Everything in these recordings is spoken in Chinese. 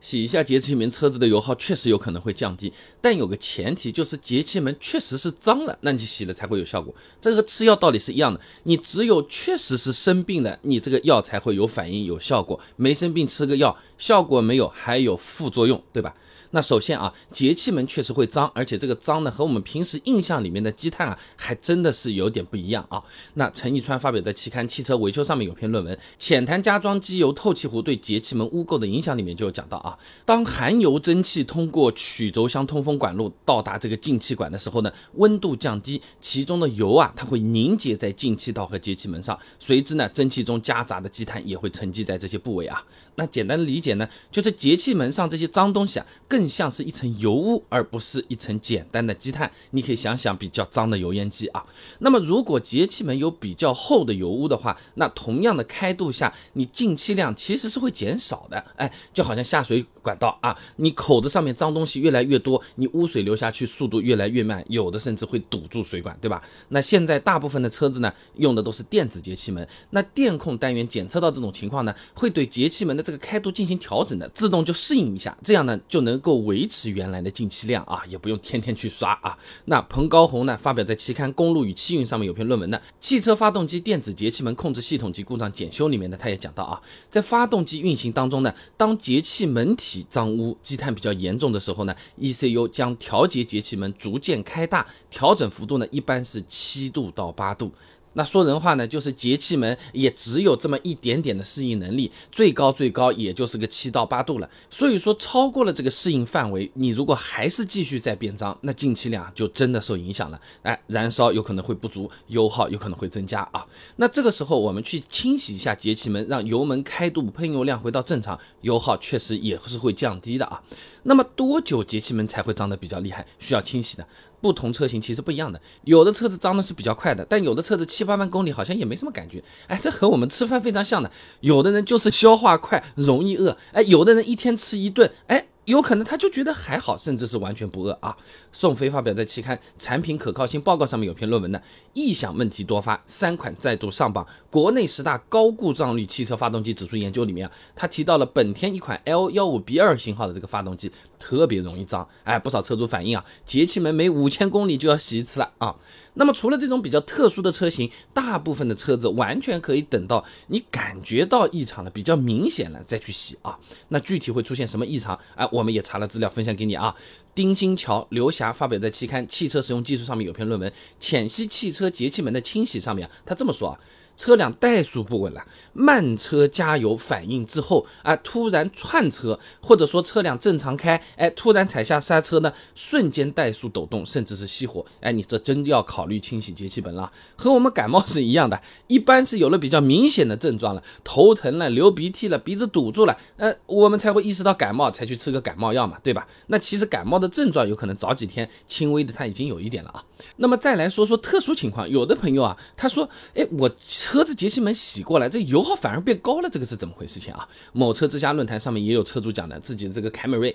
洗一下节气门，车子的油耗确实有可能会降低，但有个前提就是节气门确实是脏了，那你洗了才会有效果。这和吃药道理是一样的，你只有确实是生病了，你这个药才会有反应有效果。没生病吃个药，效果没有，还有副作用，对吧？那首先啊，节气门确实会脏，而且这个脏呢，和我们平时印象里面的积碳啊，还真的是有点不一样啊。那陈义川发表在期刊《汽车维修》上面有篇论文《浅谈加装机油透气壶对节气门污垢的影响》里面就有讲到啊，当含油蒸汽通过曲轴箱通风管路到达这个进气管的时候呢，温度降低，其中的油啊，它会凝结在进气道和节气门上，随之呢，蒸汽中夹杂的积碳也会沉积在这些部位啊。那简单的理解呢，就是节气门上这些脏东西啊，更更像是一层油污，而不是一层简单的积碳。你可以想想比较脏的油烟机啊。那么如果节气门有比较厚的油污的话，那同样的开度下，你进气量其实是会减少的。哎，就好像下水管道啊，你口子上面脏东西越来越多，你污水流下去速度越来越慢，有的甚至会堵住水管，对吧？那现在大部分的车子呢，用的都是电子节气门。那电控单元检测到这种情况呢，会对节气门的这个开度进行调整的，自动就适应一下，这样呢就能够维持原来的进气量啊，也不用天天去刷啊。那彭高红呢发表在期刊《公路与汽运》上面有篇论文呢，《汽车发动机电子节气门控制系统及故障检修》里面呢，他也讲到啊，在发动机运行当中呢，当节气门体起脏污、积碳比较严重的时候呢，ECU 将调节节气门逐渐开大，调整幅度呢一般是七度到八度。那说人话呢，就是节气门也只有这么一点点的适应能力，最高最高也就是个七到八度了。所以说超过了这个适应范围，你如果还是继续在变脏，那进气量就真的受影响了。哎，燃烧有可能会不足，油耗有可能会增加啊。那这个时候我们去清洗一下节气门，让油门开度、喷油量回到正常，油耗确实也是会降低的啊。那么多久节气门才会脏的比较厉害，需要清洗的？不同车型其实不一样的，有的车子脏的是比较快的，但有的车子七八万公里好像也没什么感觉。哎，这和我们吃饭非常像的，有的人就是消化快，容易饿。哎，有的人一天吃一顿，哎。有可能他就觉得还好，甚至是完全不饿啊。宋飞发表在期刊《产品可靠性报告》上面有篇论文呢，异响问题多发，三款再度上榜。国内十大高故障率汽车发动机指数研究里面啊，他提到了本田一款 L 幺五 B 二型号的这个发动机特别容易脏，哎，不少车主反映啊，节气门每五千公里就要洗一次了啊。那么除了这种比较特殊的车型，大部分的车子完全可以等到你感觉到异常了，比较明显了再去洗啊。那具体会出现什么异常？哎，我们也查了资料分享给你啊。丁新桥、刘霞发表在期刊《汽车使用技术》上面有篇论文《浅析汽车节气门的清洗》上面，他这么说啊。车辆怠速不稳了，慢车加油反应之后，啊，突然窜车，或者说车辆正常开，哎，突然踩下刹车呢，瞬间怠速抖动，甚至是熄火，哎，你这真要考虑清洗节气门了。和我们感冒是一样的，一般是有了比较明显的症状了，头疼了，流鼻涕了，鼻子堵住了，呃，我们才会意识到感冒，才去吃个感冒药嘛，对吧？那其实感冒的症状有可能早几天轻微的它已经有一点了啊。那么再来说说特殊情况，有的朋友啊，他说，哎，我。车子节气门洗过来，这油耗反而变高了，这个是怎么回事情啊？某车之家论坛上面也有车主讲的，自己的这个凯美瑞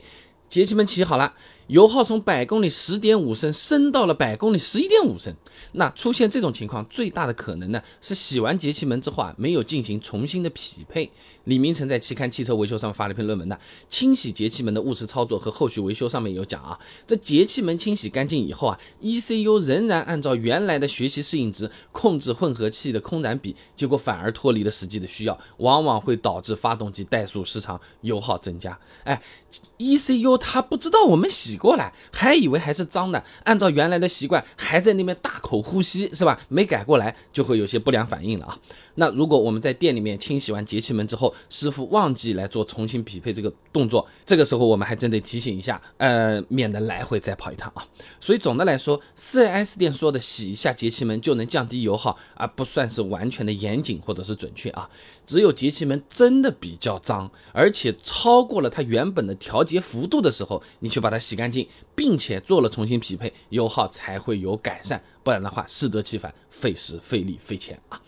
节气门洗好了。油耗从百公里十点五升升到了百公里十一点五升，那出现这种情况最大的可能呢是洗完节气门之后啊没有进行重新的匹配。李明成在期刊《汽车维修》上发了一篇论文呢，清洗节气门的务实操作和后续维修上面有讲啊。这节气门清洗干净以后啊，ECU 仍然按照原来的学习适应值控制混合气的空燃比，结果反而脱离了实际的需要，往往会导致发动机怠速失常，油耗增加。哎，ECU 他不知道我们洗。过来还以为还是脏的，按照原来的习惯还在那边大口呼吸，是吧？没改过来就会有些不良反应了啊。那如果我们在店里面清洗完节气门之后，师傅忘记来做重新匹配这个动作，这个时候我们还真得提醒一下，呃，免得来回再跑一趟啊。所以总的来说，4S 店说的洗一下节气门就能降低油耗啊，不算是完全的严谨或者是准确啊。只有节气门真的比较脏，而且超过了它原本的调节幅度的时候，你去把它洗干净，并且做了重新匹配，油耗才会有改善。不然的话，适得其反，费时费力费钱啊。